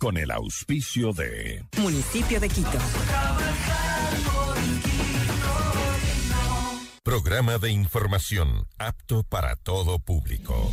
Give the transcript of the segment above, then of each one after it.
con el auspicio de Municipio de Quito. Programa de información apto para todo público.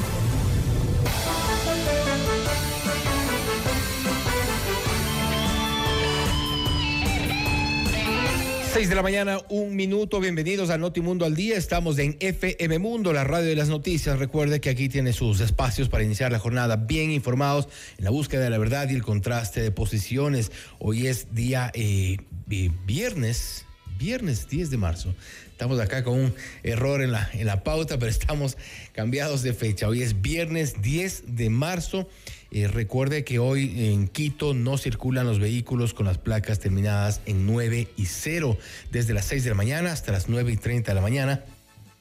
6 de la mañana, un minuto. Bienvenidos a Notimundo al Día. Estamos en FM Mundo, la radio de las noticias. Recuerde que aquí tiene sus espacios para iniciar la jornada bien informados en la búsqueda de la verdad y el contraste de posiciones. Hoy es día eh, viernes, viernes 10 de marzo. Estamos acá con un error en la, en la pauta, pero estamos cambiados de fecha. Hoy es viernes 10 de marzo. Eh, recuerde que hoy en Quito no circulan los vehículos con las placas terminadas en 9 y 0 desde las 6 de la mañana hasta las 9 y 30 de la mañana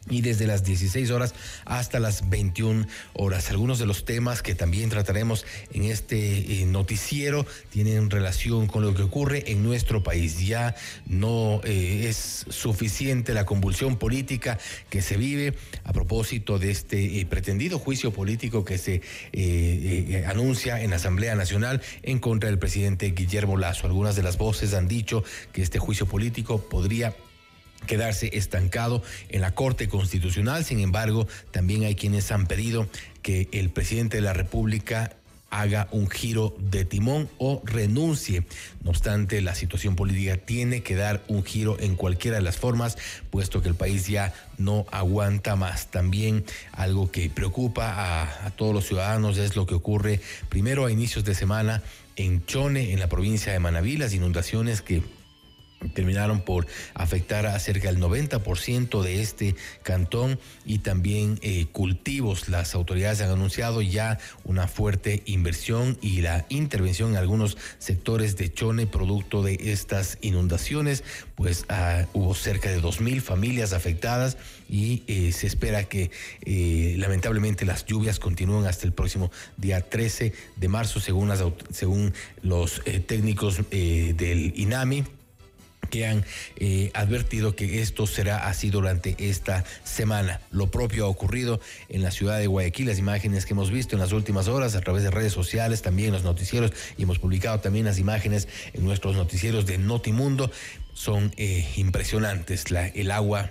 y desde las 16 horas hasta las 21 horas. Algunos de los temas que también trataremos en este eh, noticiero tienen relación con lo que ocurre en nuestro país. Ya no eh, es suficiente la convulsión política que se vive a propósito de este eh, pretendido juicio político que se anuncia en la Asamblea Nacional en contra del presidente Guillermo Lazo. Algunas de las voces han dicho que este juicio político podría quedarse estancado en la Corte Constitucional. Sin embargo, también hay quienes han pedido que el presidente de la República haga un giro de timón o renuncie. No obstante, la situación política tiene que dar un giro en cualquiera de las formas, puesto que el país ya no aguanta más. También algo que preocupa a, todos los ciudadanos es lo que ocurre primero a inicios de semana en Chone, en la provincia de Manabí, las inundaciones que terminaron por afectar a cerca del 90% de este cantón y también eh, cultivos. Las autoridades han anunciado ya una fuerte inversión y la intervención en algunos sectores de Chone producto de estas inundaciones, pues ah, hubo cerca de 2.000 familias afectadas y eh, se espera que eh, lamentablemente las lluvias continúen hasta el próximo día 13 de marzo según, las, según los técnicos del INAMI que han eh, advertido que esto será así durante esta semana. Lo propio ha ocurrido en la ciudad de Guayaquil, las imágenes que hemos visto en las últimas horas a través de redes sociales, también los noticieros, y hemos publicado también las imágenes en nuestros noticieros de Notimundo, son eh, impresionantes. La, el agua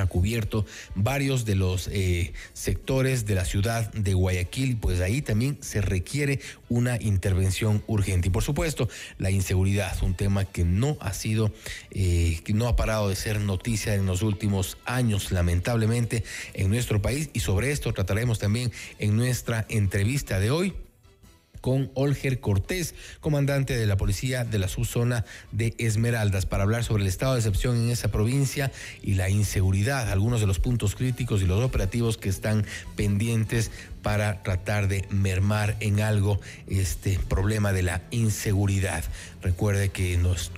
ha cubierto varios de los eh, sectores de la ciudad de Guayaquil, pues ahí también se requiere una intervención urgente. Y por supuesto, la inseguridad, un tema que no ha sido, eh, que no ha parado de ser noticia en los últimos años, lamentablemente, en nuestro país. Y sobre esto trataremos también en nuestra entrevista de hoy con Olger Cortés, comandante de la policía de la subzona de Esmeraldas, para hablar sobre el estado de excepción en esa provincia y la inseguridad, algunos de los puntos críticos y los operativos que están pendientes para tratar de mermar en algo este problema de la inseguridad. Recuerde que nos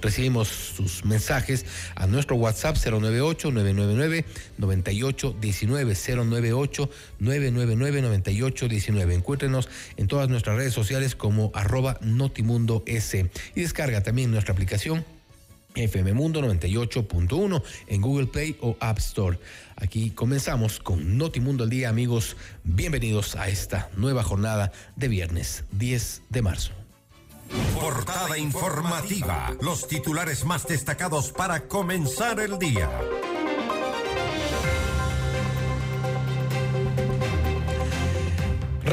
recibimos sus mensajes a nuestro WhatsApp 098-999-9819, 098-999-9819. Encuéntrenos en todas nuestras redes sociales como arroba Notimundo S y descarga también nuestra aplicación FM Mundo 98.1 en Google Play o App Store. Aquí comenzamos con Notimundo al día, amigos. Bienvenidos a esta nueva jornada de viernes 10 de marzo. Portada informativa. Los titulares más destacados para comenzar el día.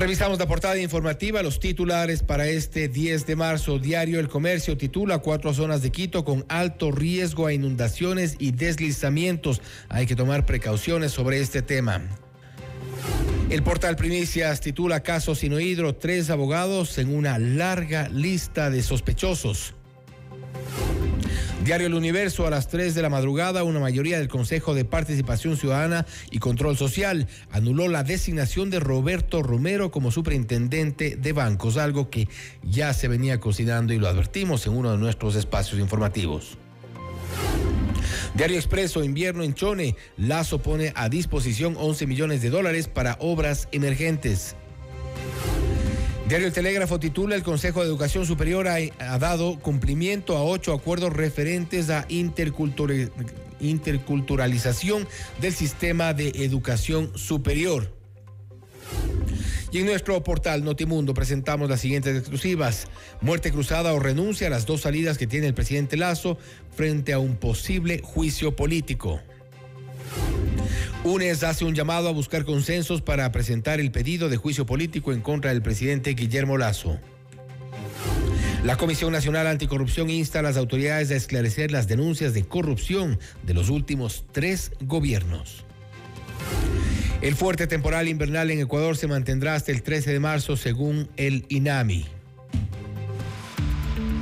Revisamos la portada informativa, los titulares para este 10 de marzo. Diario El Comercio titula cuatro zonas de Quito con alto riesgo a inundaciones y deslizamientos. Hay que tomar precauciones sobre este tema. El portal Primicias titula Caso Sinohidro, tres abogados en una larga lista de sospechosos. Diario El Universo a las 3 de la madrugada, una mayoría del Consejo de Participación Ciudadana y Control Social anuló la designación de Roberto Romero como superintendente de bancos, algo que ya se venía cocinando y lo advertimos en uno de nuestros espacios informativos. Diario Expreso, invierno en Chone, Lazo pone a disposición 11 millones de dólares para obras emergentes. Diario El Telégrafo titula El Consejo de Educación Superior ha, dado cumplimiento a ocho acuerdos referentes a interculturalización del sistema de educación superior. Y en nuestro portal Notimundo presentamos las siguientes exclusivas. Muerte cruzada o renuncia a las dos salidas que tiene el presidente Lazo frente a un posible juicio político. UNES hace un llamado a buscar consensos para presentar el pedido de juicio político en contra del presidente Guillermo Lazo. La Comisión Nacional Anticorrupción insta a las autoridades a esclarecer las denuncias de corrupción de los últimos tres gobiernos. El fuerte temporal invernal en Ecuador se mantendrá hasta el 13 de marzo según el INAMI.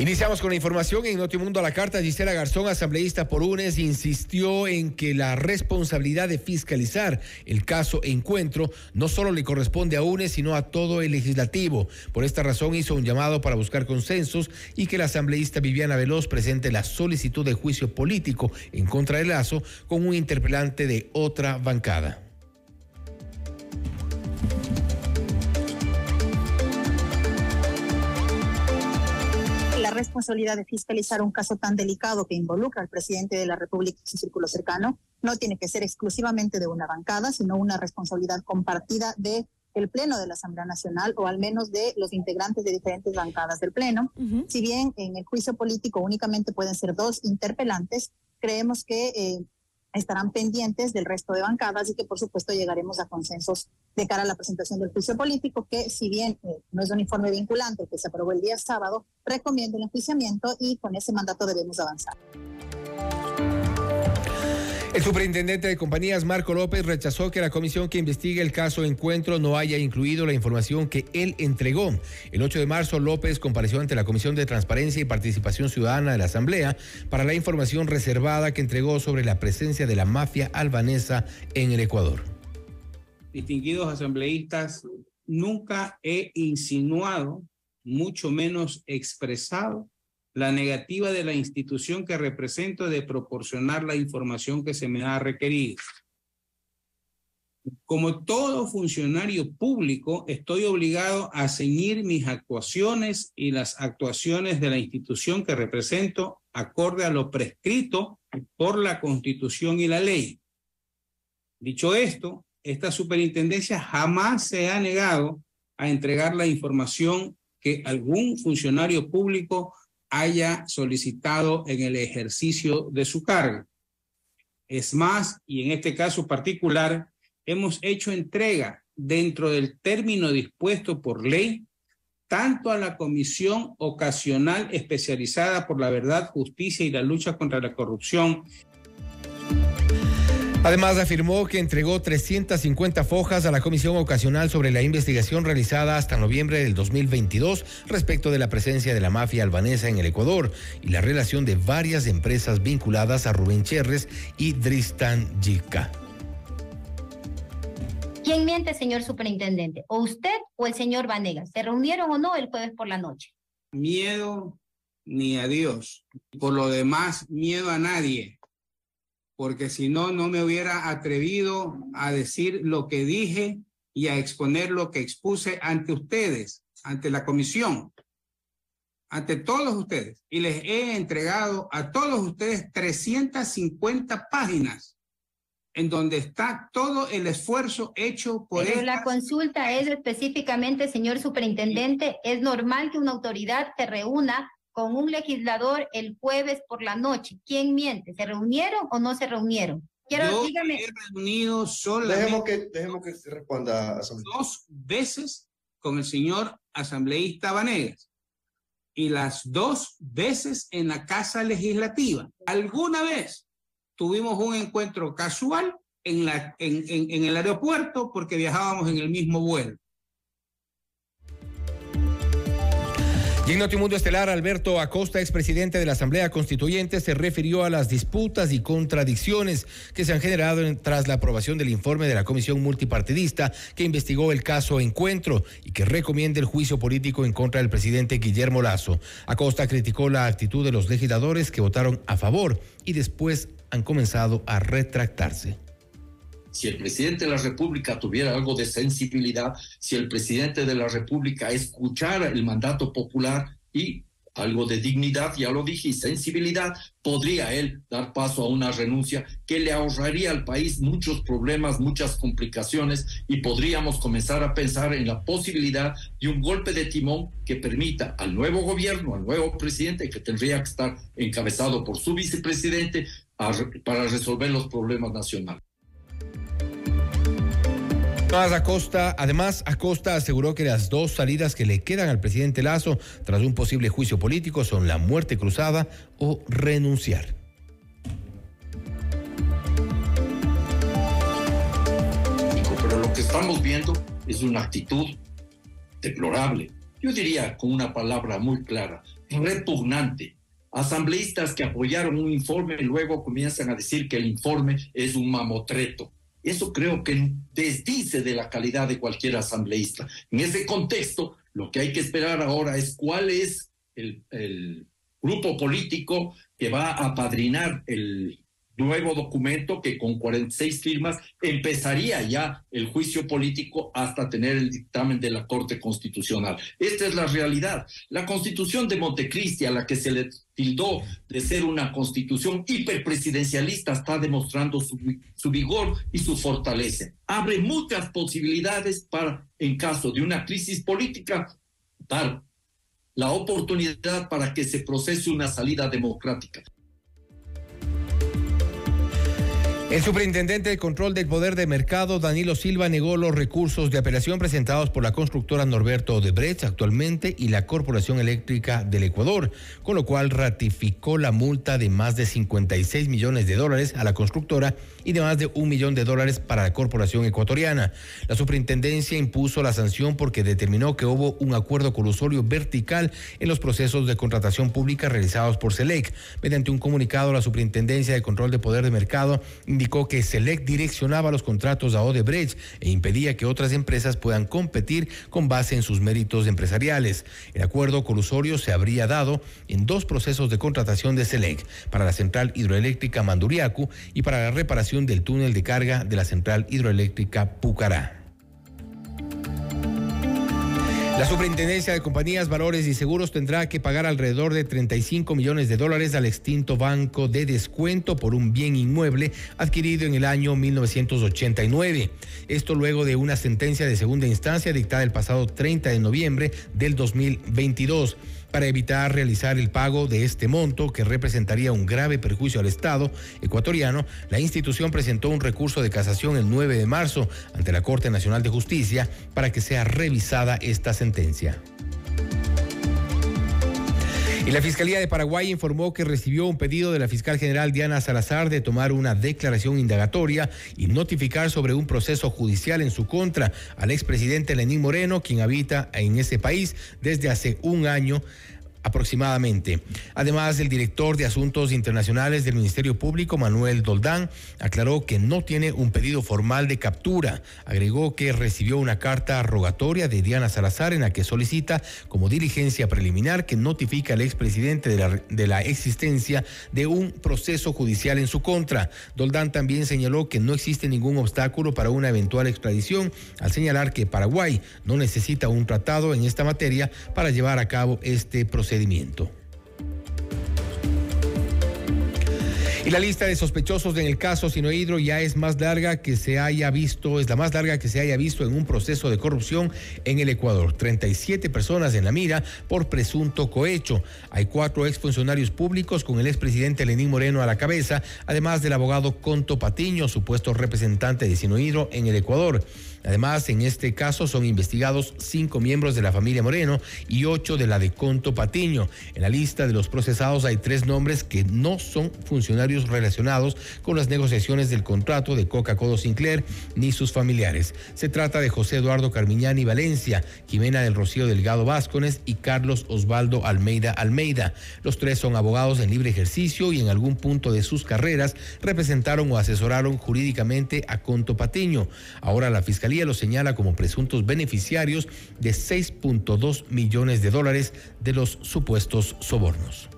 Iniciamos con la información en Notimundo a la carta. Gisela Garzón, asambleísta por UNES, insistió en que la responsabilidad de fiscalizar el caso Encuentro no solo le corresponde a UNES, sino a todo el legislativo. Por esta razón hizo un llamado para buscar consensos y que la asambleísta Viviana Veloz presente la solicitud de juicio político en contra del Lazo con un interpelante de otra bancada. Responsabilidad de fiscalizar un caso tan delicado que involucra al presidente de la República y su círculo cercano no tiene que ser exclusivamente de una bancada, sino una responsabilidad compartida de el Pleno de la Asamblea Nacional o al menos de los integrantes de diferentes bancadas del Pleno. Si bien en el juicio político únicamente pueden ser dos interpelantes, creemos que eh, estarán pendientes del resto de bancadas y que por supuesto llegaremos a consensos de cara a la presentación del juicio político, que si bien eh, no es un informe vinculante que se aprobó el día sábado, recomienda el enjuiciamiento y con ese mandato debemos avanzar. El superintendente de compañías Marco López rechazó que la comisión que investigue el caso Encuentro no haya incluido la información que él entregó. El 8 de marzo López compareció ante la Comisión de Transparencia y Participación Ciudadana de la Asamblea para la información reservada que entregó sobre la presencia de la mafia albanesa en el Ecuador. Distinguidos asambleístas, nunca he insinuado, mucho menos expresado la negativa de la institución que represento de proporcionar la información que se me ha requerido. Como todo funcionario público, estoy obligado a ceñir mis actuaciones y las actuaciones de la institución que represento acorde a lo prescrito por la Constitución y la ley. Dicho esto, esta superintendencia jamás se ha negado a entregar la información que algún funcionario público haya solicitado en el ejercicio de su cargo. Es más, y en este caso particular, hemos hecho entrega dentro del término dispuesto por ley tanto a la Comisión Ocasional Especializada por la Verdad, Justicia y la Lucha contra la Corrupción Además, afirmó que entregó 350 fojas a la Comisión Ocasional sobre la investigación realizada hasta noviembre del 2022 respecto de la presencia de la mafia albanesa en el Ecuador y la relación de varias empresas vinculadas a Rubén Cherres y Dristan Jica. ¿Quién miente, señor superintendente? ¿O usted o el señor Vanegas? ¿Se reunieron o no el jueves por la noche? Miedo ni a Dios. Por lo demás, miedo a nadie porque si no, no me hubiera atrevido a decir lo que dije y a exponer lo que expuse ante ustedes, ante la comisión, ante todos ustedes. Y les he entregado a todos ustedes 350 páginas en donde está todo el esfuerzo hecho por... Pero la consulta es específicamente, señor superintendente, ¿es normal que una autoridad se reúna con un legislador el jueves por la noche. ¿Quién miente? ¿Se reunieron o no se reunieron? Quiero, Yo dígame. he reunido solamente dejemos que, dejemos que se responda. Dos veces con el señor asambleísta Vanegas y las dos veces en la Casa Legislativa. Alguna vez tuvimos un encuentro casual en, la, en, en, en el aeropuerto porque viajábamos en el mismo vuelo. Y en Notimundo Estelar, Alberto Acosta, expresidente de la Asamblea Constituyente, se refirió a las disputas y contradicciones que se han generado tras la aprobación del informe de la Comisión Multipartidista que investigó el caso Encuentro y que recomienda el juicio político en contra del presidente Guillermo Lazo. Acosta criticó la actitud de los legisladores que votaron a favor y después han comenzado a retractarse si el presidente de la República tuviera algo de sensibilidad, si el presidente de la República escuchara el mandato popular y algo de dignidad, ya lo dije, y sensibilidad, podría él dar paso a una renuncia que le ahorraría al país muchos problemas, muchas complicaciones y podríamos comenzar a pensar en la posibilidad de un golpe de timón que permita al nuevo gobierno, al nuevo presidente, que tendría que estar encabezado por su vicepresidente, para resolver los problemas nacionales. Acosta, además, Acosta aseguró que las dos salidas que le quedan al presidente Lazo tras un posible juicio político son la muerte cruzada o renunciar. Pero lo que estamos viendo es una actitud deplorable. Yo diría con una palabra muy clara, repugnante. Asambleístas que apoyaron un informe luego comienzan a decir que el informe es un mamotreto eso creo que desdice de la calidad de cualquier asambleísta. En ese contexto, lo que hay que esperar ahora es cuál es el, el grupo político que va a padrinar el nuevo documento que con 46 firmas empezaría ya el juicio político hasta tener el dictamen de la Corte Constitucional. Esta es la realidad. La constitución de Montecristi, a la que se le tildó de ser una constitución hiperpresidencialista, está demostrando su, su vigor y su fortaleza. Abre muchas posibilidades para, en caso de una crisis política, dar la oportunidad para que se procese una salida democrática. El superintendente de control del poder de mercado, Danilo Silva, negó los recursos de apelación presentados por la constructora Norberto Odebrecht actualmente y la Corporación Eléctrica del Ecuador, con lo cual ratificó la multa de más de 56 millones de dólares a la constructora y de más de un millón de dólares para la corporación ecuatoriana. La superintendencia impuso la sanción porque determinó que hubo un acuerdo colusorio vertical en los procesos de contratación pública realizados por SELEC. Mediante un comunicado, la superintendencia de control de poder de mercado indicó que SELEC direccionaba los contratos a Odebrecht e impedía que otras empresas puedan competir con base en sus méritos empresariales. El acuerdo colusorio se habría dado en dos procesos de contratación de SELEC, para la central hidroeléctrica Manduriacu y para la reparación del túnel de carga de la central hidroeléctrica Pucará. La Superintendencia de Compañías, Valores y Seguros tendrá que pagar alrededor de 35 millones de dólares al extinto Banco de Descuento por un bien inmueble adquirido en el año 1989. Esto luego de una sentencia de segunda instancia dictada el pasado 30 de noviembre del 2022 para evitar realizar el pago de este monto que representaría un grave perjuicio al Estado ecuatoriano, la institución presentó un recurso de casación el 9 de marzo ante la Corte Nacional de Justicia para que sea revisada esta sentencia. Y la Fiscalía de Paraguay informó que recibió un pedido de la fiscal general Diana Salazar de tomar una declaración indagatoria y notificar sobre un proceso judicial en su contra al expresidente Lenín Moreno, quien habita en ese país desde hace un año aproximadamente. Además, el director de Asuntos Internacionales del Ministerio Público, Manuel Doldán, aclaró que no tiene un pedido formal de captura. Agregó que recibió una carta rogatoria de Diana Salazar en la que solicita como diligencia preliminar que notifique al expresidente de la existencia de un proceso judicial en su contra. Doldán también señaló que no existe ningún obstáculo para una eventual extradición, al señalar que Paraguay no necesita un tratado en esta materia para llevar a cabo este proceso procedimiento. Y la lista de sospechosos en el caso Sinohidro ya es más larga que se haya visto, es la más larga que se haya visto en un proceso de corrupción en el Ecuador. 37 personas en la mira por presunto cohecho. Hay cuatro exfuncionarios públicos con el expresidente Lenín Moreno a la cabeza, además del abogado Conto Patiño, supuesto representante de Sinohidro en el Ecuador. Además, en este caso son investigados cinco miembros de la familia Moreno y ocho de la de Conto Patiño. En la lista de los procesados hay tres nombres que no son funcionarios relacionados con las negociaciones del contrato de Coca-Cola Sinclair ni sus familiares. Se trata de José Eduardo Carmiñani Valencia, Jimena del Rocío Delgado Vázquez y Carlos Osvaldo Almeida Almeida. Los tres son abogados en libre ejercicio y en algún punto de sus carreras representaron o asesoraron jurídicamente a Conto Patiño. Ahora la Fiscalía los señala como presuntos beneficiarios de 6.2 millones de dólares de los supuestos sobornos.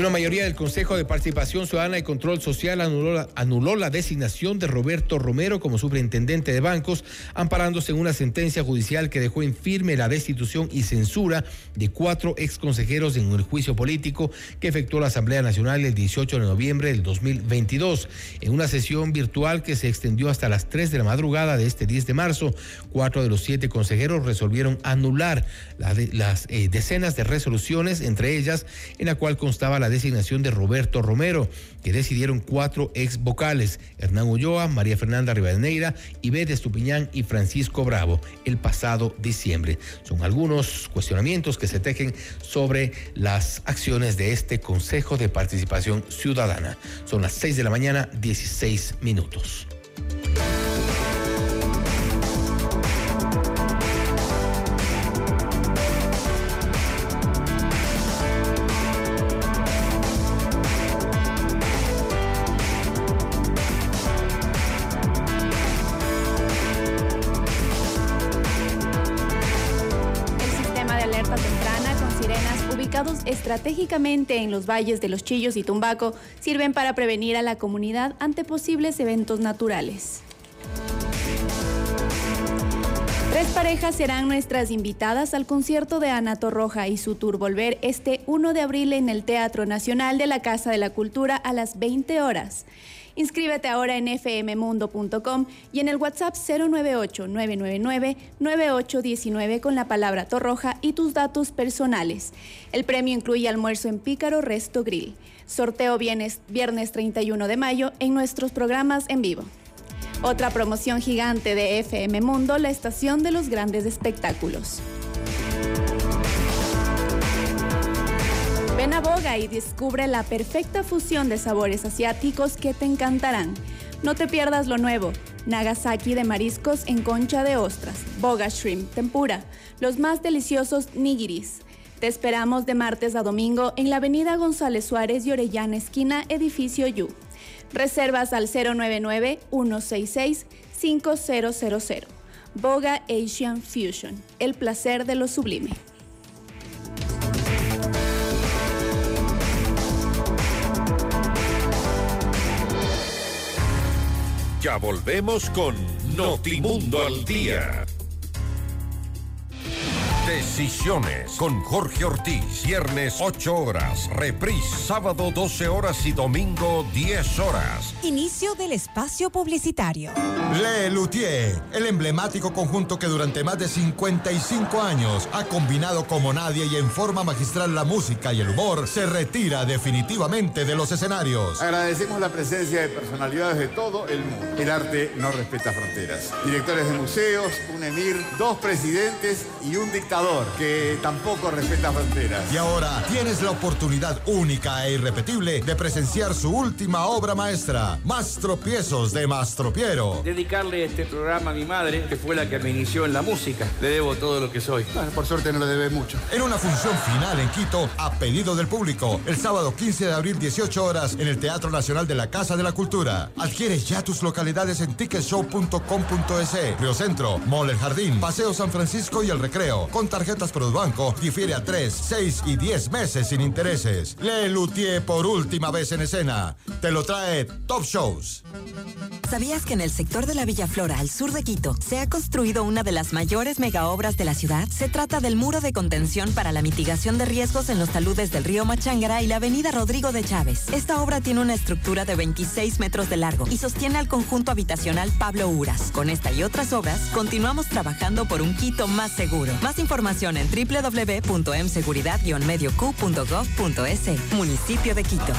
Una mayoría del Consejo de Participación Ciudadana y Control Social anuló la, anuló la, designación de Roberto Romero como superintendente de bancos, amparándose en una sentencia judicial que dejó en firme la destitución y censura de cuatro exconsejeros en el juicio político que efectuó la Asamblea Nacional el 18 de noviembre del 2022. En una sesión virtual que se extendió hasta las 3 de la madrugada de este 10 de marzo, cuatro de los siete consejeros resolvieron anular las eh, decenas de resoluciones, entre ellas en la cual constaba la designación de Roberto Romero, que decidieron cuatro ex vocales, Hernán Ulloa, María Fernanda Rivadeneira, Ivette Estupiñán y Francisco Bravo, el pasado diciembre. Son algunos cuestionamientos que se tejen sobre las acciones de este Consejo de Participación Ciudadana. Son las 6 de la mañana, 16 minutos. Estratégicamente en los valles de Los Chillos y Tumbaco sirven para prevenir a la comunidad ante posibles eventos naturales. Tres parejas serán nuestras invitadas al concierto de Ana Torroja y su tour Volver este 1 de abril en el Teatro Nacional de la Casa de la Cultura a las 20 horas. Inscríbete ahora en fmmundo.com y en el WhatsApp 098-999-9819 con la palabra Torroja y tus datos personales. El premio incluye almuerzo en Pícaro Resto Grill. Sorteo viernes, viernes 31 de mayo en nuestros programas en vivo. Otra promoción gigante de FM Mundo, la estación de los grandes espectáculos. Ven a Boga y descubre la perfecta fusión de sabores asiáticos que te encantarán. No te pierdas lo nuevo. Nagasaki de mariscos en concha de ostras, Boga Shrimp Tempura, los más deliciosos nigiris. Te esperamos de martes a domingo en la avenida González Suárez y Orellana, esquina Edificio Yu. Reservas al 099-166-5000. Boga Asian Fusion, el placer de lo sublime. Ya volvemos con Notimundo al Día. Decisiones con Jorge Ortiz. Viernes 8 horas. Reprise sábado 12 horas y domingo 10 horas. Inicio del espacio publicitario. Le Luthier, el emblemático conjunto que durante más de 55 años ha combinado como nadie y en forma magistral la música y el humor, se retira definitivamente de los escenarios. Agradecemos la presencia de personalidades de todo el mundo. El arte no respeta fronteras. Directores de museos, un emir, dos presidentes y un dictador que tampoco respeta fronteras. Y ahora tienes la oportunidad única e irrepetible de presenciar su última obra maestra, Más tropiezos de Mastropiero. Dedicarle este programa a mi madre, que fue la que me inició en la música. Le debo todo lo que soy. Bueno, por suerte no le debe mucho. En una función final en Quito, a pedido del público, el sábado 15 de abril, 18 horas, en el Teatro Nacional de la Casa de la Cultura. Adquiere ya tus localidades en ticketshow.com.es, Río Centro, Mall El Jardín, Paseo San Francisco y El Recreo. Con tarjetas Produbanco difiere a 3, 6 y 10 meses sin intereses. Le Luthier por última vez en escena. Te lo trae Top Shows. ¿Sabías que en el sector de la Villa Flora, al sur de Quito, se ha construido una de las mayores megaobras de la ciudad? Se trata del muro de contención para la mitigación de riesgos en los taludes del río Machangara y la avenida Rodrigo de Chávez. Esta obra tiene una estructura de 26 metros de largo y sostiene al conjunto habitacional Pablo Uras. Con esta y otras obras, continuamos trabajando por un Quito más seguro. Más información en www.mseguridad-medioq.gov.es. Municipio de Quito.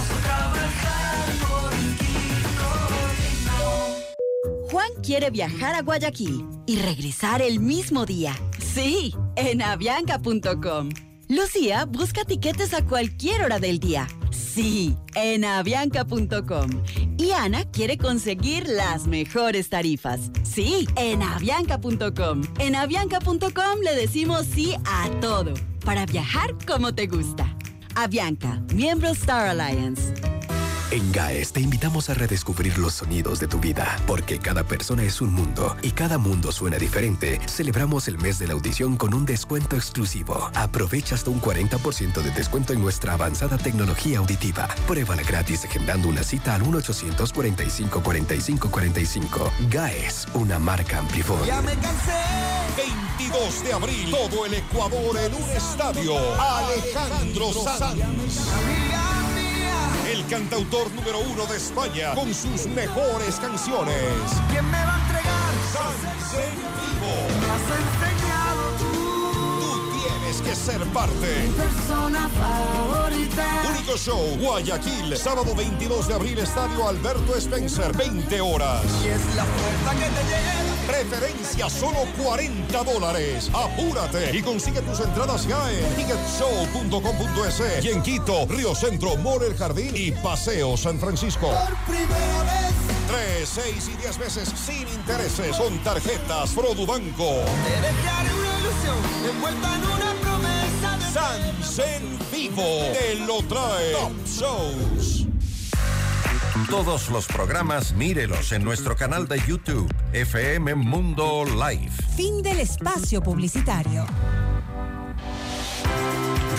Juan quiere viajar a Guayaquil y regresar el mismo día. Sí, en avianca.com. Lucía busca tiquetes a cualquier hora del día Sí, en avianca.com. Y Ana quiere conseguir las mejores tarifas. Sí, en avianca.com. En avianca.com le decimos sí a todo, para viajar como te gusta. Avianca, miembro Star Alliance. En GAES te invitamos a redescubrir los sonidos de tu vida, porque cada persona es un mundo y cada mundo suena diferente. Celebramos el mes de la audición con un descuento exclusivo. Aprovecha hasta un 40% de descuento en nuestra avanzada tecnología auditiva. Pruébala gratis agendando una cita al 1-845-4545. GAES, una marca Amplifon. Ya me cansé. 22 de abril, todo el Ecuador en un estadio. Alejandro Sanz cantautor número uno de España, con sus mejores canciones. ¿Quién me va a entregar? Sans en vivo. Tienes que ser parte. Mi persona favorita. Único show, Guayaquil, sábado 22 de abril, Estadio Alberto Spencer, 20 horas. Y es la puerta que te lleva. Preferencia solo 40 dólares. Apúrate y consigue tus entradas ya en ticketshow.com.es y en Quito, Río Centro, More El Jardín y Paseo San Francisco. Por primera vez. 3, 6 y 10 veces sin intereses con tarjetas Produbanco. Te dejaré una ilusión envuelta en una promesa de Sans en vivo te lo trae Top Shows. Todos los programas mírelos en nuestro canal de YouTube, FM Mundo Live. Fin del espacio publicitario.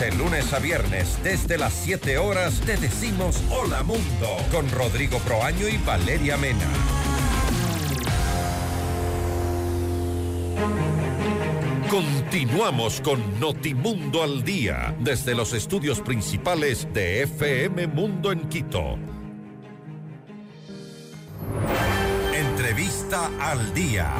De lunes a viernes, desde las 7 horas, te decimos Hola Mundo con Rodrigo Proaño y Valeria Mena. Continuamos con Notimundo al Día, desde los estudios principales de FM Mundo en Quito. Entrevista al Día.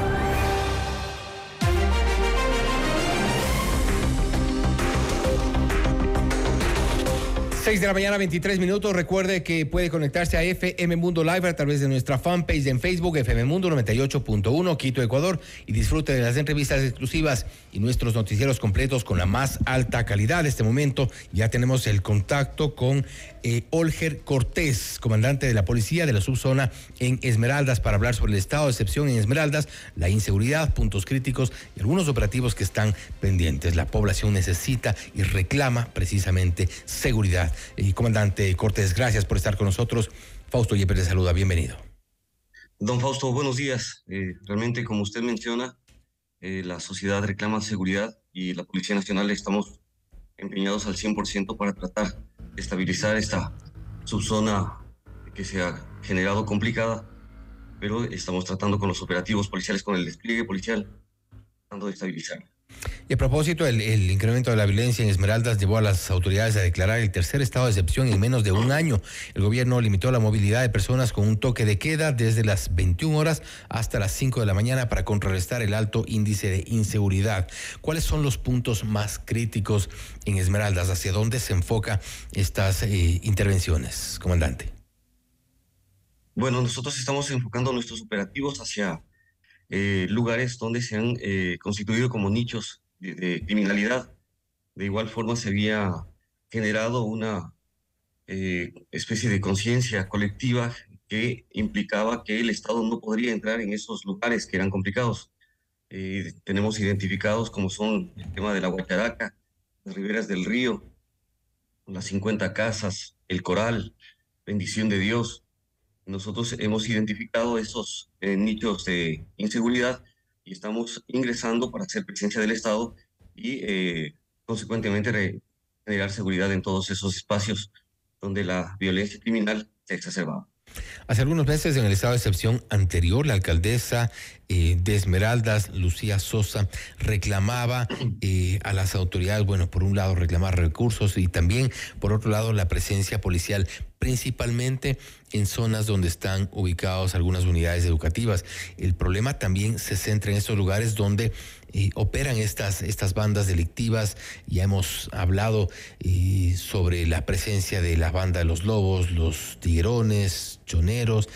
6 de la mañana, 23 minutos. Recuerde que puede conectarse a FM Mundo Live a través de nuestra fanpage en Facebook, FM Mundo 98.1, Quito, Ecuador, y disfrute de las entrevistas exclusivas y nuestros noticieros completos con la más alta calidad. En este momento ya tenemos el contacto con eh, Olger Cortés, comandante de la policía de la subzona en Esmeraldas, para hablar sobre el estado de excepción en Esmeraldas, la inseguridad, puntos críticos y algunos operativos que están pendientes. La población necesita y reclama precisamente seguridad. Comandante Cortés, gracias por estar con nosotros. Fausto Yepes le saluda, bienvenido. Don Fausto, buenos días. Eh, realmente, como usted menciona, eh, la sociedad reclama seguridad y la Policía Nacional estamos empeñados al 100% para tratar de estabilizar esta subzona que se ha generado complicada, pero estamos tratando con los operativos policiales, con el despliegue policial, tratando de estabilizarla. Y a propósito, el, incremento de la violencia en Esmeraldas llevó a las autoridades a declarar el tercer estado de excepción en menos de un año. El gobierno limitó la movilidad de personas con un toque de queda desde las 21 horas hasta las 5 de la mañana para contrarrestar el alto índice de inseguridad. ¿Cuáles son los puntos más críticos en Esmeraldas? ¿Hacia dónde se enfoca estas eh, intervenciones, comandante? Bueno, nosotros estamos enfocando nuestros operativos hacia eh, lugares donde se han eh, constituido como nichos de, criminalidad. De igual forma se había generado una eh, especie de conciencia colectiva que implicaba que el Estado no podría entrar en esos lugares que eran complicados. Tenemos identificados como son el tema de la Guacharaca, las riberas del río, las 50 casas, el coral, bendición de Dios, nosotros hemos identificado esos eh, nichos de inseguridad y estamos ingresando para hacer presencia del Estado y, eh, consecuentemente, generar seguridad en todos esos espacios donde la violencia criminal se exacerbaba. Hace algunos meses, en el estado de excepción anterior, la alcaldesa eh, de Esmeraldas, Lucía Sosa, reclamaba eh, a las autoridades, bueno, por un lado reclamar recursos y también, por otro lado, la presencia policial principalmente en zonas donde están ubicadas algunas unidades educativas. El problema también se centra en estos lugares donde operan estas, estas bandas delictivas. Ya hemos hablado eh, sobre la presencia de la banda de los lobos, los tiguerones, choneros,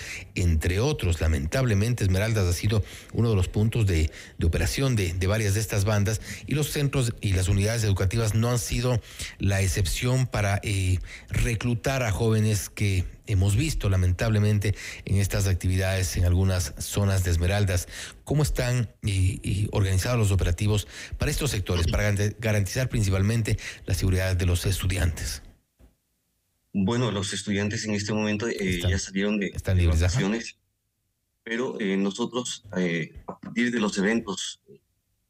entre otros. Lamentablemente, Esmeraldas ha sido uno de los puntos de, operación de, de, varias de estas bandas y los centros y las unidades educativas no han sido la excepción para eh, reclutar a jóvenes que hemos visto lamentablemente en estas actividades en algunas zonas de Esmeraldas. ¿Cómo están organizados los operativos para estos sectores, para garantizar principalmente la seguridad de los estudiantes? Bueno, los estudiantes en este momento eh, ya salieron de, están libres, vacaciones, pero eh, nosotros, eh, a partir de los eventos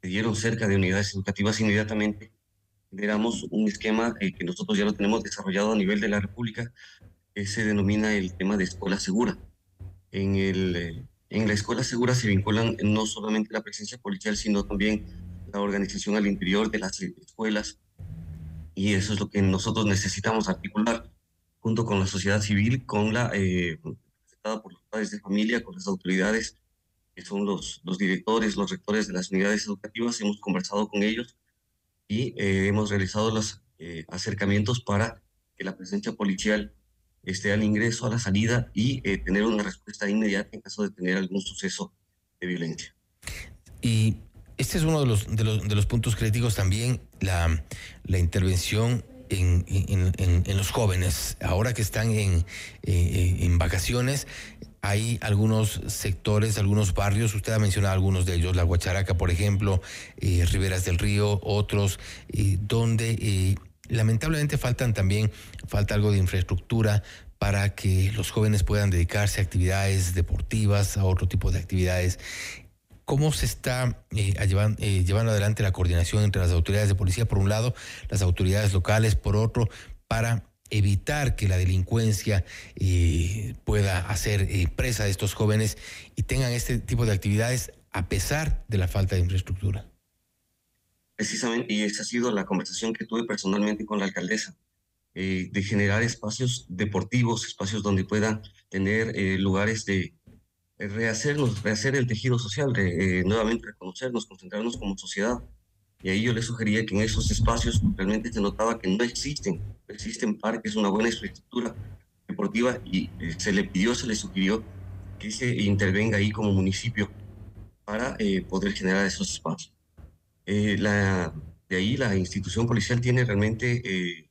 que dieron cerca de unidades educativas inmediatamente, generamos un esquema que nosotros ya lo tenemos desarrollado a nivel de la República, que se denomina el tema de escuela segura. En, el, en la escuela segura se vinculan no solamente la presencia policial, sino también la organización al interior de las escuelas, y eso es lo que nosotros necesitamos articular junto con la sociedad civil, con la, eh, representada por los padres de familia, con las autoridades, que son los, los directores, los rectores de las unidades educativas, hemos conversado con ellos y eh, hemos realizado los eh, acercamientos para que la presencia policial esté al ingreso, a la salida y tener una respuesta inmediata en caso de tener algún suceso de violencia. Y este es uno de los, de los, de los puntos críticos también, la, la intervención en, los jóvenes, ahora que están en, eh, en vacaciones, hay algunos sectores, algunos barrios, usted ha mencionado algunos de ellos, La Guacharaca, por ejemplo, eh, Riberas del Río, otros, eh, donde lamentablemente faltan también, falta algo de infraestructura para que los jóvenes puedan dedicarse a actividades deportivas, a otro tipo de actividades. ¿Cómo se está eh, eh, llevando adelante la coordinación entre las autoridades de policía, por un lado, las autoridades locales, por otro, para evitar que la delincuencia eh, pueda hacer presa de estos jóvenes y tengan este tipo de actividades a pesar de la falta de infraestructura? Precisamente, y esa ha sido la conversación que tuve personalmente con la alcaldesa, de generar espacios deportivos, espacios donde puedan tener lugares de, rehacernos, rehacer el tejido social, eh, nuevamente reconocernos, concentrarnos como sociedad. Y ahí yo le sugería que en esos espacios realmente se notaba que no existen, existen parques, una buena infraestructura deportiva y eh, se le pidió, se le sugirió que se intervenga ahí como municipio para poder generar esos espacios. la, de ahí la institución policial tiene realmente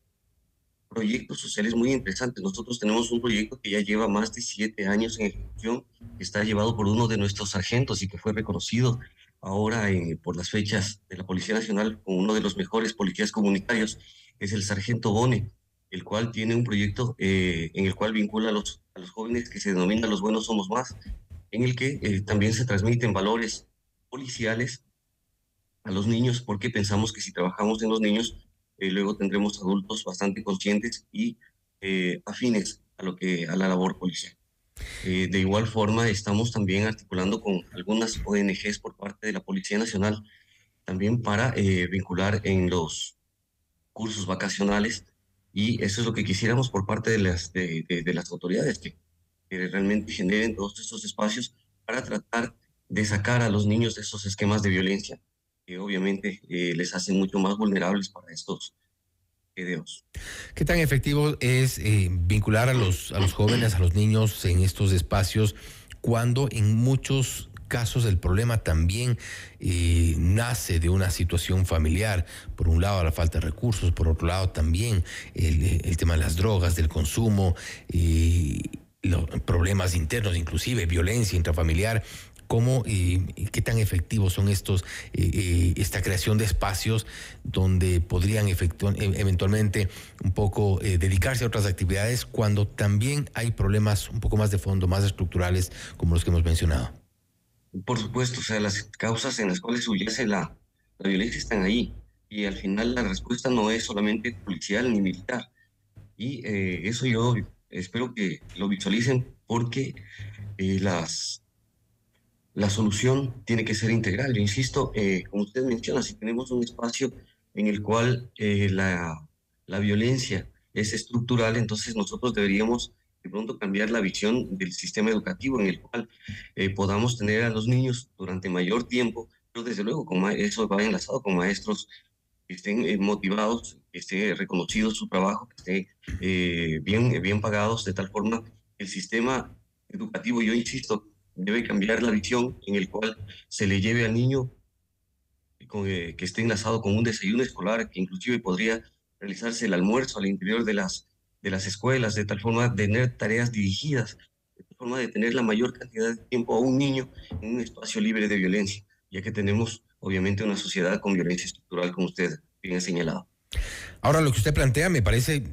proyectos sociales muy interesantes. Nosotros tenemos un proyecto que ya lleva más de siete años en ejecución, que está llevado por uno de nuestros sargentos y que fue reconocido ahora por las fechas de la Policía Nacional como uno de los mejores policías comunitarios, es el sargento Bone, el cual tiene un proyecto eh, en el cual vincula a los, a los jóvenes que se denomina Los Buenos Somos Más, en el que eh, también se transmiten valores policiales a los niños, porque pensamos que si trabajamos en los niños, eh, luego tendremos adultos bastante conscientes y eh, afines a, lo que, a la labor policial. Eh, de igual forma, estamos también articulando con algunas ONGs por parte de la Policía Nacional, también para vincular en los cursos vacacionales, y eso es lo que quisiéramos por parte de las, de, las autoridades, que, que realmente generen todos estos espacios para tratar de sacar a los niños de esos esquemas de violencia que obviamente eh, les hacen mucho más vulnerables para estos videos. ¿Qué tan efectivo es eh, vincular a los, a los jóvenes, a los niños en estos espacios cuando en muchos casos el problema también eh, nace de una situación familiar. Por un lado la falta de recursos, por otro lado también el, el tema de las drogas, del consumo, los problemas internos, inclusive violencia intrafamiliar cómo y, qué tan efectivos son estos, eh, eh, esta creación de espacios donde podrían e, eventualmente un poco eh, dedicarse a otras actividades cuando también hay problemas un poco más de fondo, más estructurales como los que hemos mencionado. Por supuesto, o sea, las causas en las cuales subyace la, la violencia están ahí y al final la respuesta no es solamente policial ni militar. Y eso yo espero que lo visualicen porque las la solución tiene que ser integral. Yo insisto, eh, como usted menciona, si tenemos un espacio en el cual eh, la, la violencia es estructural, entonces nosotros deberíamos de pronto cambiar la visión del sistema educativo en el cual eh, podamos tener a los niños durante mayor tiempo, pero desde luego con eso va enlazado con maestros que estén eh, motivados, que esté reconocido su trabajo, que estén eh, bien, bien pagados, de tal forma el sistema educativo, yo insisto, debe cambiar la visión en el cual se le lleve al niño con, que esté enlazado con un desayuno escolar, que inclusive podría realizarse el almuerzo al interior de las, de las escuelas, de tal forma de tener tareas dirigidas, de tal forma de tener la mayor cantidad de tiempo a un niño en un espacio libre de violencia, ya que tenemos obviamente una sociedad con violencia estructural, como usted bien ha señalado. Ahora, lo que usted plantea me parece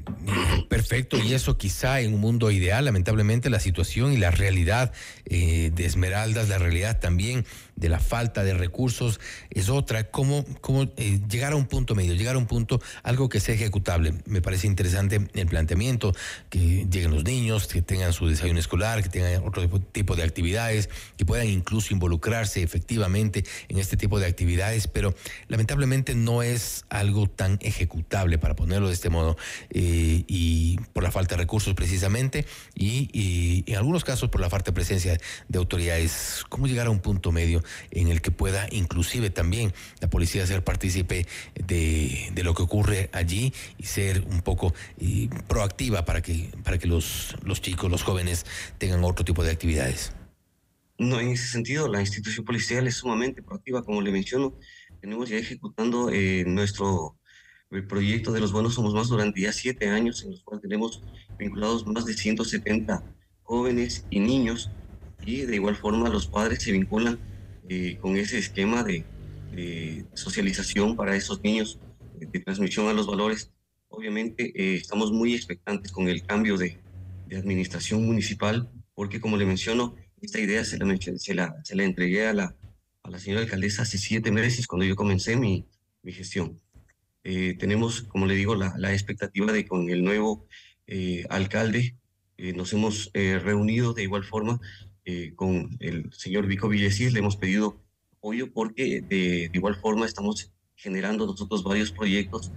perfecto y eso quizá en un mundo ideal, lamentablemente la situación y la realidad eh, de Esmeraldas, la realidad también de la falta de recursos es otra. ¿Cómo, cómo eh, llegar a un punto medio, llegar a un punto, algo que sea ejecutable? Me parece interesante el planteamiento, que lleguen los niños, que tengan su desayuno escolar, que tengan otro tipo de actividades, que puedan incluso involucrarse efectivamente en este tipo de actividades, pero lamentablemente no es algo tan ejecutable para ponerlo de este modo eh, y por la falta de recursos precisamente y, en algunos casos por la falta de presencia de autoridades. ¿Cómo llegar a un punto medio en el que pueda inclusive también la policía ser partícipe de, de lo que ocurre allí y ser un poco eh, proactiva para que, para que los, los chicos, los jóvenes tengan otro tipo de actividades? No, en ese sentido, la institución policial es sumamente proactiva, como le menciono. Tenemos ya ejecutando eh, nuestro el proyecto de los buenos somos más durante ya siete años, en los cuales tenemos vinculados más de 170 jóvenes y niños, y de igual forma los padres se vinculan eh, con ese esquema de, socialización para esos niños, de, transmisión a los valores. Obviamente eh, estamos muy expectantes con el cambio de, de, administración municipal, porque como le menciono, esta idea se la, se la, se la entregué a la, a la señora alcaldesa hace siete meses cuando yo comencé mi, mi gestión. Eh, tenemos, como le digo, la, la, expectativa de con el nuevo eh, alcalde eh, nos hemos reunido de igual forma con el señor Vico Villesís, le hemos pedido apoyo porque de, de, igual forma estamos generando nosotros varios proyectos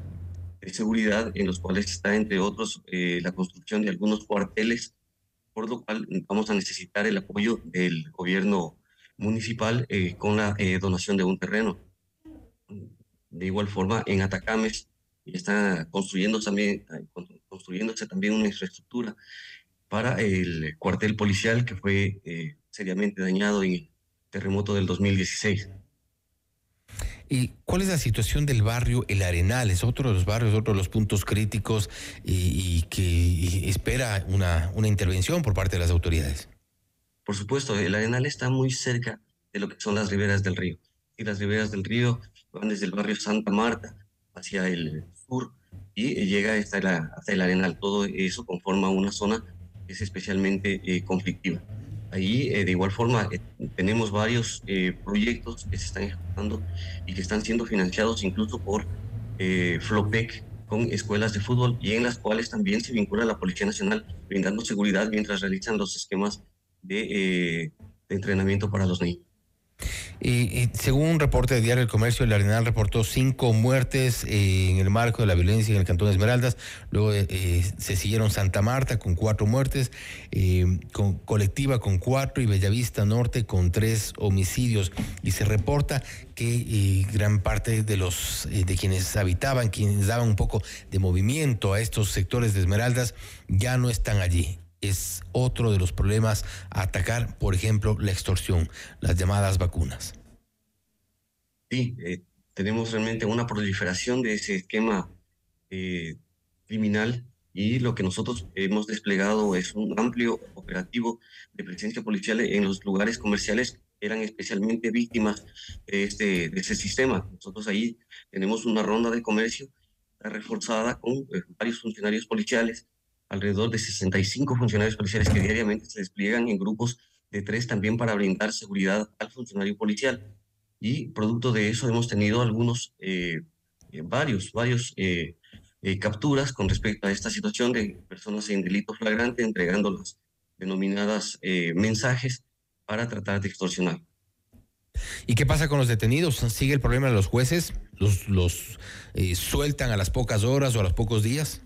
de seguridad en los cuales está, entre otros, la construcción de algunos cuarteles, por lo cual vamos a necesitar el apoyo del gobierno municipal con la donación de un terreno de igual forma, en Atacames está construyendo también, construyéndose también una infraestructura para el cuartel policial que fue eh, seriamente dañado en el terremoto del 2016. ¿Y cuál es la situación del barrio El Arenal? Es otro de los barrios, otro de los puntos críticos y, que espera una, una intervención por parte de las autoridades. Por supuesto, el Arenal está muy cerca de lo que son las riberas del río. Y las riberas del río van desde el barrio Santa Marta hacia el sur y llega hasta, la, hasta el Arenal. Todo eso conforma una zona que es especialmente eh, conflictiva. Ahí, eh, de igual forma, eh, tenemos varios proyectos que se están ejecutando y que están siendo financiados incluso por Flopec con escuelas de fútbol y en las cuales también se vincula la Policía Nacional brindando seguridad mientras realizan los esquemas de entrenamiento para los niños. Según un reporte de Diario El Comercio, el Arenal reportó cinco muertes eh, en el marco de la violencia en el Cantón de Esmeraldas. Luego eh, se siguieron Santa Marta con cuatro muertes, eh, con Colectiva con cuatro y Bellavista Norte con tres homicidios. Y se reporta que gran parte de los de quienes habitaban, quienes daban un poco de movimiento a estos sectores de Esmeraldas, ya no están allí es otro de los problemas a atacar, por ejemplo, la extorsión, las llamadas vacunas. Sí, eh, tenemos realmente una proliferación de ese esquema eh, criminal y lo que nosotros hemos desplegado es un amplio operativo de presencia policial en los lugares comerciales eran especialmente víctimas de, este, de ese sistema. Nosotros ahí tenemos una ronda de comercio reforzada con eh, varios funcionarios policiales alrededor de 65 funcionarios policiales que diariamente se despliegan en grupos de tres también para brindar seguridad al funcionario policial. Y producto de eso hemos tenido algunos, eh, eh, varios, varios eh, capturas con respecto a esta situación de personas en delito flagrante entregando las denominadas mensajes para tratar de extorsionar. ¿Y qué pasa con los detenidos? ¿Sigue el problema de los jueces? ¿Los, los eh, sueltan a las pocas horas o a los pocos días?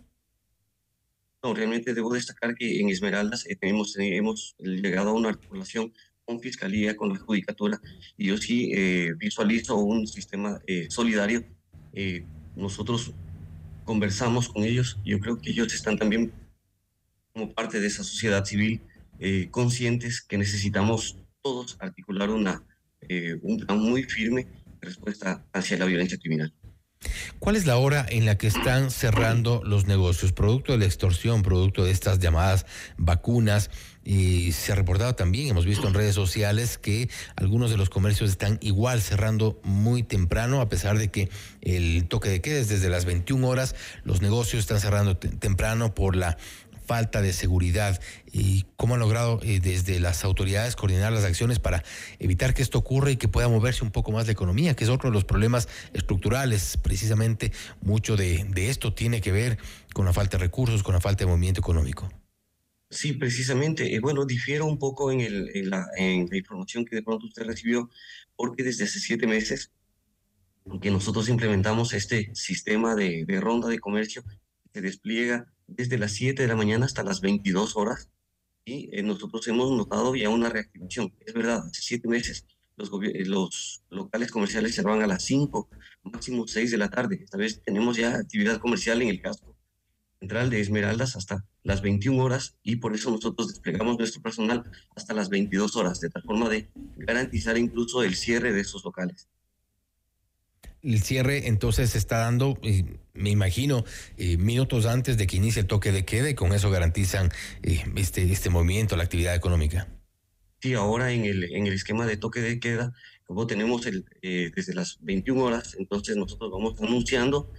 No, realmente debo destacar que en Esmeraldas eh, tenemos, eh, hemos llegado a una articulación con Fiscalía, con la Judicatura, y yo sí eh, visualizo un sistema eh, solidario. Eh, nosotros conversamos con ellos, yo creo que ellos están también como parte de esa sociedad civil eh, conscientes que necesitamos todos articular una, un plan muy firme de respuesta hacia la violencia criminal. ¿Cuál es la hora en la que están cerrando los negocios? Producto de la extorsión, producto de estas llamadas vacunas. Y se ha reportado también, hemos visto en redes sociales que algunos de los comercios están igual cerrando muy temprano, a pesar de que el toque de queda es desde las 21 horas, los negocios están cerrando te- temprano por la falta de seguridad y cómo han logrado eh, desde las autoridades coordinar las acciones para evitar que esto ocurra y que pueda moverse un poco más la economía, que es otro de los problemas estructurales. Precisamente mucho de, esto tiene que ver con la falta de recursos, con la falta de movimiento económico. Sí, precisamente. Eh, bueno, difiero un poco en la información que de pronto usted recibió, porque desde hace siete meses que nosotros implementamos este sistema de, de ronda de comercio que se despliega desde las 7 de la mañana hasta las 22 horas y eh, nosotros hemos notado ya una reactivación. Es verdad, hace siete meses los, eh, los locales comerciales cerraban a las 5, máximo 6 de la tarde. Esta vez tenemos ya actividad comercial en el casco central de Esmeraldas hasta las 21 horas y por eso nosotros desplegamos nuestro personal hasta las 22 horas, de tal forma de garantizar incluso el cierre de esos locales. El cierre entonces se está dando, me imagino, eh, minutos antes de que inicie el toque de queda y con eso garantizan eh, este, este movimiento, la actividad económica. Sí, ahora en el, en el esquema de toque de queda, como tenemos el, eh, desde las 21 horas, entonces nosotros vamos anunciando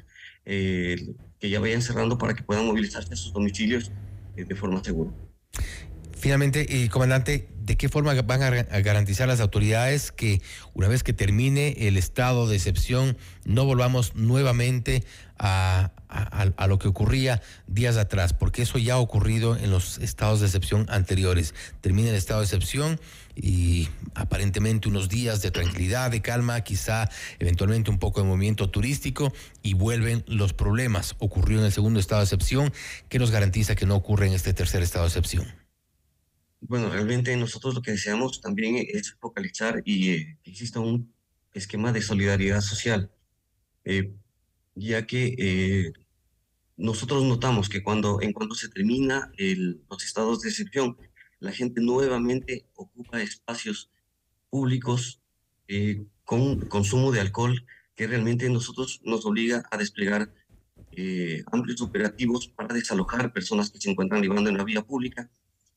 que ya vayan cerrando para que puedan movilizarse a sus domicilios de forma segura. Finalmente, eh, comandante, ¿de qué forma van a, a garantizar las autoridades que una vez que termine el estado de excepción no volvamos nuevamente a, a- lo que ocurría días atrás? Porque eso ya ha ocurrido en los estados de excepción anteriores. Termina el estado de excepción y aparentemente unos días de tranquilidad, de calma, quizá eventualmente un poco de movimiento turístico y vuelven los problemas. Ocurrió en el segundo estado de excepción. ¿Qué nos garantiza que no ocurre en este tercer estado de excepción? Bueno, realmente nosotros lo que deseamos también es focalizar y eh, que exista un esquema de solidaridad social, eh, ya que eh, nosotros notamos que cuando en cuanto se termina los estados de excepción, la gente nuevamente ocupa espacios públicos eh, con consumo de alcohol que realmente nosotros nos obliga a desplegar amplios operativos para desalojar personas que se encuentran libando en la vía pública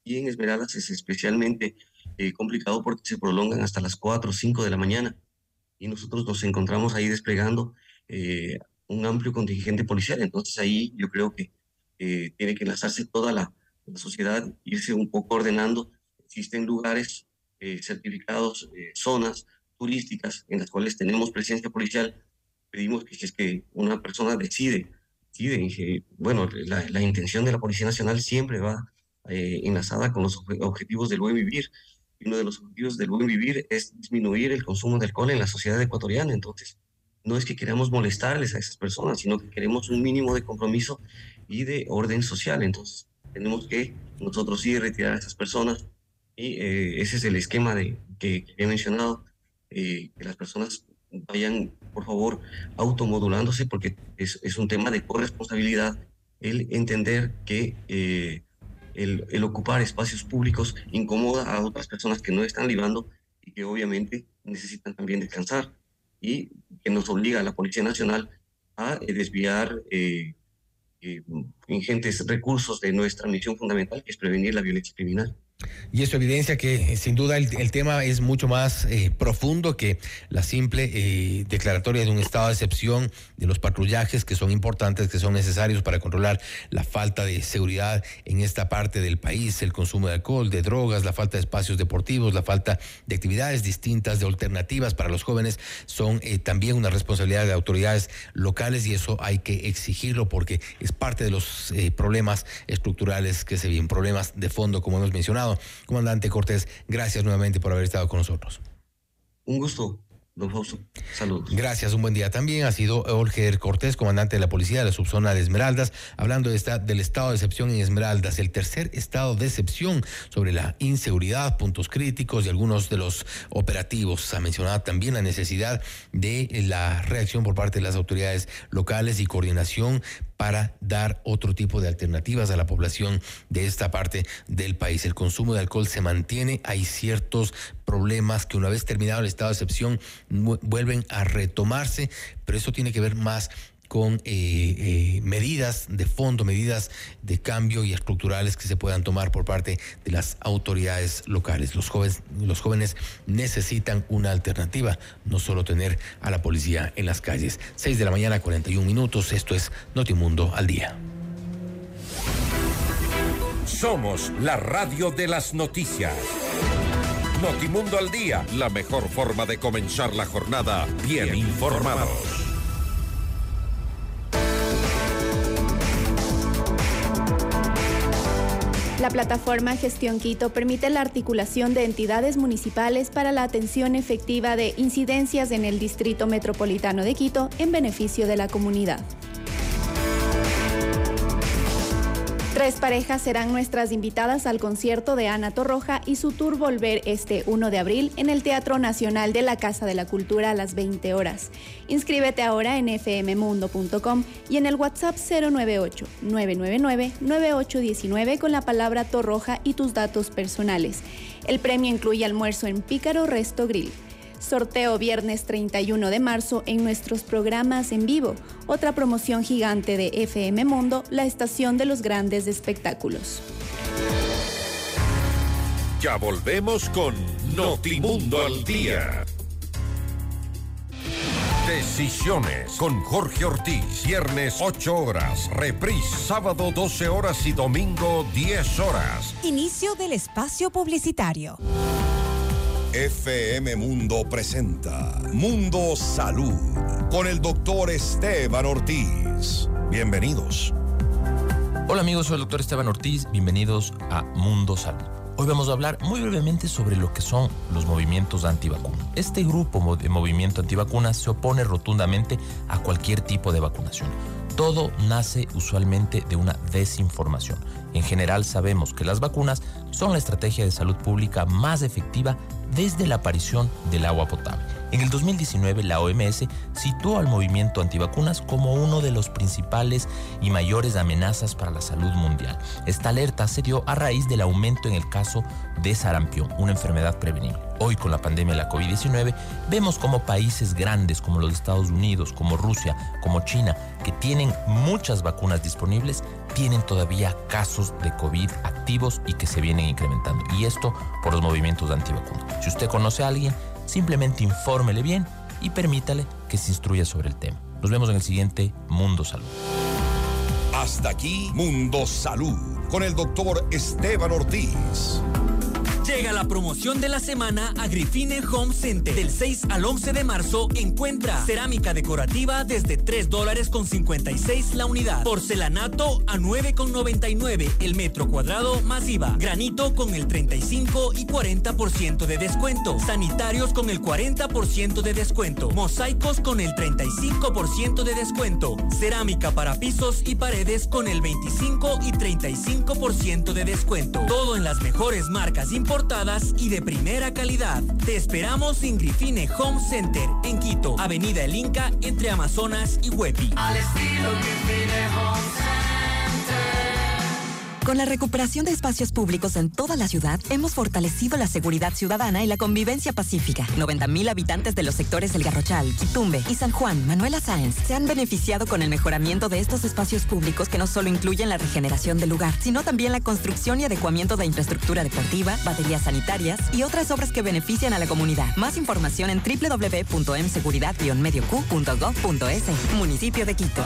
y en Esmeraldas es especialmente eh, complicado porque se prolongan hasta las 4 o 5 de la mañana y nosotros nos encontramos ahí desplegando eh, un amplio contingente policial. Entonces ahí yo creo que eh, tiene que enlazarse toda la, la sociedad, irse un poco ordenando. Existen lugares certificados, zonas turísticas en las cuales tenemos presencia policial. Pedimos que si es que una persona decide, decide bueno, la intención de la Policía Nacional siempre va eh, enlazada con los obje- objetivos del buen vivir. Uno de los objetivos del buen vivir es disminuir el consumo de alcohol en la sociedad ecuatoriana. Entonces, no es que queramos molestarles a esas personas, sino que queremos un mínimo de compromiso y de orden social. Entonces, tenemos que nosotros sí retirar a esas personas. Y eh, ese es el esquema de, que, he mencionado, eh, que las personas vayan, por favor, automodulándose, porque es, es un tema de corresponsabilidad el entender que eh, el, ocupar espacios públicos incomoda a otras personas que no están libando y que obviamente necesitan también descansar y que nos obliga a la Policía Nacional a eh, desviar eh, eh, ingentes recursos de nuestra misión fundamental, que es prevenir la violencia criminal. Y eso evidencia que eh, sin duda el, tema es mucho más eh, profundo que la simple eh, declaratoria de un estado de excepción de los patrullajes que son importantes, que son necesarios para controlar la falta de seguridad en esta parte del país, el consumo de alcohol, de drogas, la falta de espacios deportivos, la falta de actividades distintas, de alternativas para los jóvenes, son también una responsabilidad de autoridades locales y eso hay que exigirlo porque es parte de los problemas estructurales que se vienen, problemas de fondo como hemos mencionado. Comandante Cortés, gracias nuevamente por haber estado con nosotros. Un gusto. Don Fausto, saludos. Gracias, un buen día. También ha sido Olger Cortés, comandante de la policía de la subzona de Esmeraldas, hablando de esta, del estado de excepción en Esmeraldas, el tercer estado de excepción sobre la inseguridad, puntos críticos y algunos de los operativos. Ha mencionado también la necesidad de la reacción por parte de las autoridades locales y coordinación para dar otro tipo de alternativas a la población de esta parte del país. El consumo de alcohol se mantiene, hay ciertos problemas que una vez terminado el estado de excepción vuelven a retomarse, pero eso tiene que ver más con eh, eh, medidas de fondo, medidas de cambio y estructurales que se puedan tomar por parte de las autoridades locales. Los jóvenes, los jóvenes necesitan una alternativa, no solo tener a la policía en las calles. 6 de la mañana, 41 minutos. Esto es Notimundo al día. Somos la radio de las noticias. Notimundo al día, la mejor forma de comenzar la jornada bien informados. La plataforma Gestión Quito permite la articulación de entidades municipales para la atención efectiva de incidencias en el Distrito Metropolitano de Quito en beneficio de la comunidad. Tres parejas serán nuestras invitadas al concierto de Ana Torroja y su tour Volver este 1 de abril en el Teatro Nacional de la Casa de la Cultura a las 20 horas. Inscríbete ahora en fmmundo.com y en el WhatsApp 098-999-9819 con la palabra Torroja y tus datos personales. El premio incluye almuerzo en Pícaro Resto Grill. Sorteo viernes 31 de marzo en nuestros programas en vivo. Otra promoción gigante de FM Mundo, la estación de los grandes espectáculos. Ya volvemos con Notimundo al Día. Decisiones con Jorge Ortiz. Viernes 8 horas. Reprise sábado 12 horas y domingo 10 horas. Inicio del espacio publicitario. FM Mundo presenta Mundo Salud con el doctor Esteban Ortiz. Bienvenidos. Hola amigos, soy el doctor Esteban Ortiz. Bienvenidos a Mundo Salud. Hoy vamos a hablar muy brevemente sobre lo que son los movimientos antivacunas. Este grupo de movimiento antivacunas se opone rotundamente a cualquier tipo de vacunación. Todo nace usualmente de una desinformación. En general sabemos que las vacunas son la estrategia de salud pública más efectiva desde la aparición del agua potable. En el 2019 la OMS situó al movimiento antivacunas como uno de los principales y mayores amenazas para la salud mundial. Esta alerta se dio a raíz del aumento en el caso de sarampión, una enfermedad prevenible. Hoy con la pandemia de la COVID-19 vemos como países grandes como los Estados Unidos, como Rusia, como China, que tienen muchas vacunas disponibles, tienen todavía casos de COVID activos y que se vienen incrementando. Y esto por los movimientos de antivacunas. Si usted conoce a alguien, simplemente infórmele bien y permítale que se instruya sobre el tema. Nos vemos en el siguiente Mundo Salud. Hasta aquí Mundo Salud con el doctor Esteban Ortiz. Llega la promoción de la semana a Grifine Home Center. Del 6 al 11 de marzo encuentra cerámica decorativa desde 3 dólares con 56 la unidad. Porcelanato a 9 con 99 el metro cuadrado más IVA. Granito con el 35 y 40% de descuento. Sanitarios con el 40% de descuento. Mosaicos con el 35% de descuento. Cerámica para pisos y paredes con el 25 y 35% de descuento. Todo en las mejores marcas importantes y de primera calidad. Te esperamos en Grifine Home Center en Quito, Avenida El Inca entre Amazonas y Huepi. Al estilo Grifine Home Con la recuperación de espacios públicos en toda la ciudad, hemos fortalecido la seguridad ciudadana y la convivencia pacífica. 90.000 habitantes de los sectores El Garrochal, Quitumbe y San Juan, Manuela Sáenz, se han beneficiado con el mejoramiento de estos espacios públicos que no solo incluyen la regeneración del lugar, sino también la construcción y adecuamiento de infraestructura deportiva, baterías sanitarias y otras obras que benefician a la comunidad. Más información en www.mseguridad-medioq.gov.es. Municipio de Quito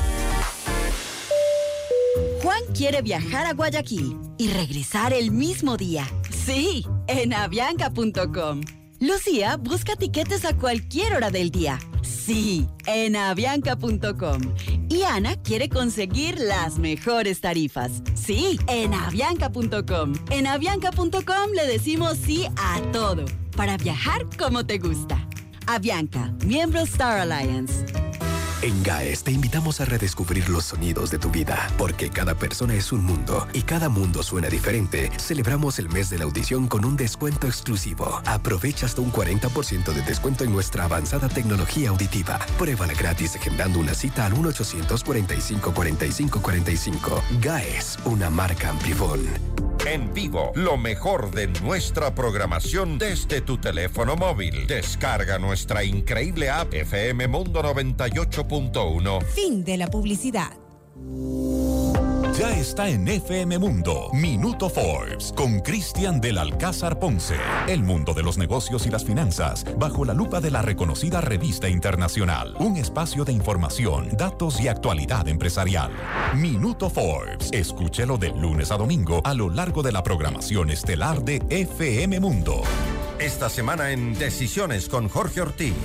Juan quiere viajar a Guayaquil y regresar el mismo día. Sí, en avianca.com. Lucía busca tiquetes a cualquier hora del día. Sí, en avianca.com. Y Ana quiere conseguir las mejores tarifas. Sí, en avianca.com. En avianca.com le decimos sí a todo para viajar como te gusta. Avianca, miembro Star Alliance. En GAES te invitamos a redescubrir los sonidos de tu vida, porque cada persona es un mundo y cada mundo suena diferente. Celebramos el mes de la audición con un descuento exclusivo. Aprovecha hasta un 40% de descuento en nuestra avanzada tecnología auditiva. Pruébala gratis agendando una cita al 1-800-45-45-45. GAES, una marca Amplifon. En vivo, lo mejor de nuestra programación desde tu teléfono móvil. Descarga nuestra increíble app FM Mundo 98.1. Fin de la publicidad. Ya está en FM Mundo, Minuto Forbes, con Cristian del Alcázar Ponce. El mundo de los negocios y las finanzas, bajo la lupa de la reconocida revista internacional. Un espacio de información, datos y actualidad empresarial. Minuto Forbes, escúchelo de lunes a domingo a lo largo de la programación estelar de FM Mundo. Esta semana en Decisiones con Jorge Ortiz.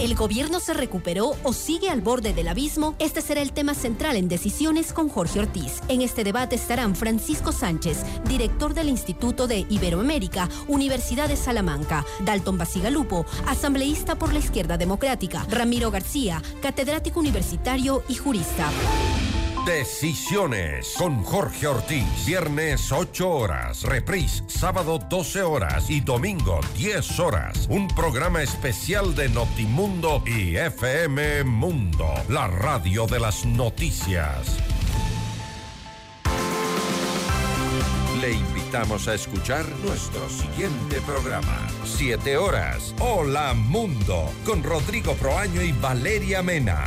¿El gobierno se recuperó o sigue al borde del abismo? Este será el tema central en Decisiones con Jorge Ortiz. En este debate estarán Francisco Sánchez, director del Instituto de Iberoamérica, Universidad de Salamanca, Dalton Basigalupo, asambleísta por la Izquierda Democrática, Ramiro García, catedrático universitario y jurista. Decisiones con Jorge Ortiz. Viernes 8 horas. Reprise sábado 12 horas y domingo 10 horas. Un programa especial de Notimundo y FM Mundo. La radio de las noticias. Le invitamos a escuchar nuestro siguiente programa. 7 horas. Hola Mundo. Con Rodrigo Proaño y Valeria Mena.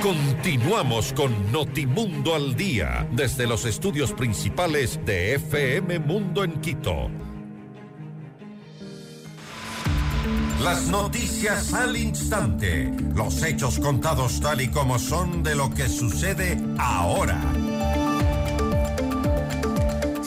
Continuamos con Notimundo al Día desde los estudios principales de FM Mundo en Quito. Las noticias al instante, los hechos contados tal y como son de lo que sucede ahora.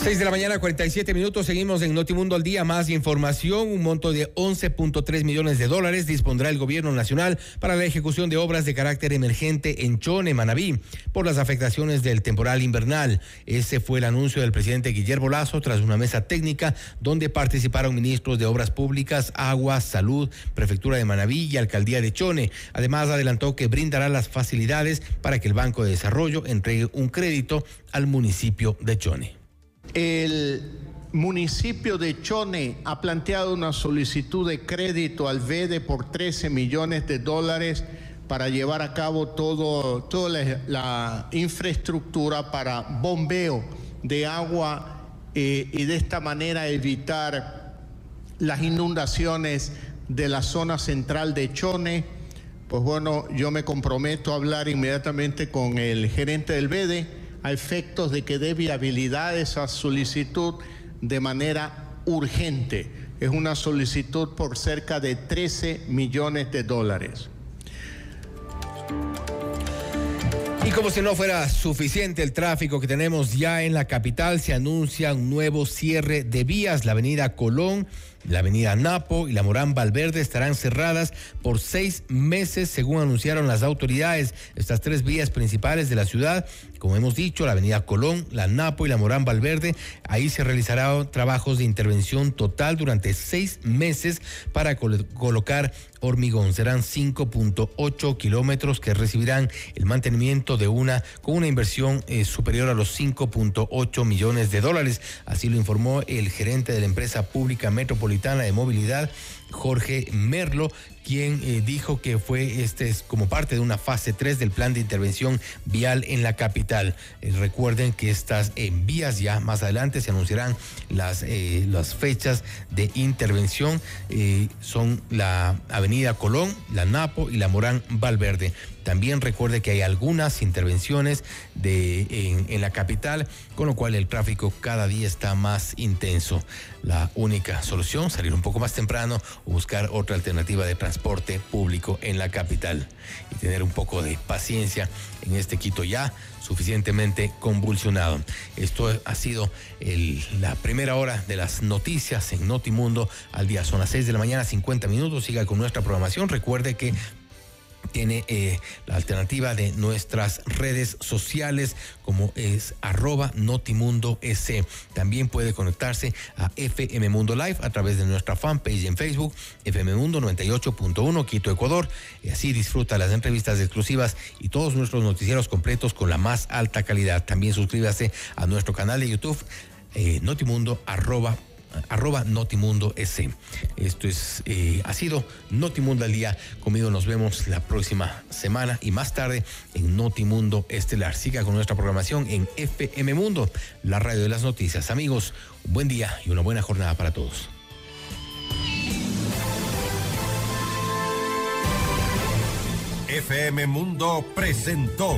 6 de la mañana, 47 minutos. Seguimos en Notimundo al día. Más información. Un monto de 11.3 millones de dólares dispondrá el gobierno nacional para la ejecución de obras de carácter emergente en Chone, Manabí, por las afectaciones del temporal invernal. Ese fue el anuncio del presidente Guillermo Lazo tras una mesa técnica donde participaron ministros de Obras Públicas, Agua, Salud, Prefectura de Manabí y Alcaldía de Chone. Además, adelantó que brindará las facilidades para que el Banco de Desarrollo entregue un crédito al municipio de Chone. El municipio de Chone ha planteado una solicitud de crédito al VEDE por 13 millones de dólares para llevar a cabo todo, toda la, infraestructura para bombeo de agua eh, y de esta manera evitar las inundaciones de la zona central de Chone. Pues bueno, yo me comprometo a hablar inmediatamente con el gerente del VEDE a efectos de que dé viabilidad a esa solicitud de manera urgente. Es una solicitud por cerca de 13 millones de dólares. Y como si no fuera suficiente el tráfico que tenemos ya en la capital, se anuncia un nuevo cierre de vías. La avenida Colón, la avenida Napo y la Morán Valverde estarán cerradas por seis meses, según anunciaron las autoridades. Estas tres vías principales de la ciudad, como hemos dicho, la avenida Colón, la Napo y la Morán Valverde, ahí se realizarán trabajos de intervención total durante seis meses para col colocar hormigón. Serán 5.8 kilómetros que recibirán el mantenimiento de una con una inversión eh, superior a los 5.8 millones de dólares. Así lo informó el gerente de la empresa pública Metropolitana de Movilidad, Jorge Merlo, quien eh, dijo que fue este es como parte de una fase 3 del plan de intervención vial en la capital. Eh, recuerden que estas en vías ya más adelante se anunciarán las, eh, las fechas de intervención. son la Avenida Colón, la Napo y la Morán Valverde. También recuerde que hay algunas intervenciones de, en, en, la capital, con lo cual el tráfico cada día está más intenso. La única solución, salir un poco más temprano o buscar otra alternativa de público en la capital y tener un poco de paciencia en este Quito ya suficientemente convulsionado. Esto ha sido la primera hora de las noticias en Notimundo al día. Son las 6 de la mañana, 50 minutos. Siga con nuestra programación. Recuerde que tiene eh, la alternativa de nuestras redes sociales como es arroba notimundo S. También puede conectarse a FM Mundo Live a través de nuestra fanpage en Facebook, FM Mundo 98.1 Quito, Ecuador. Y así disfruta las entrevistas exclusivas y todos nuestros noticieros completos con la más alta calidad. También suscríbase a nuestro canal de YouTube, eh, notimundo arroba Notimundo S. Esto es, eh, ha sido Notimundo al día. Conmigo nos vemos la próxima semana y más tarde en Notimundo Estelar. Siga con nuestra programación en FM Mundo, la radio de las noticias. Amigos, un buen día y una buena jornada para todos. FM Mundo presentó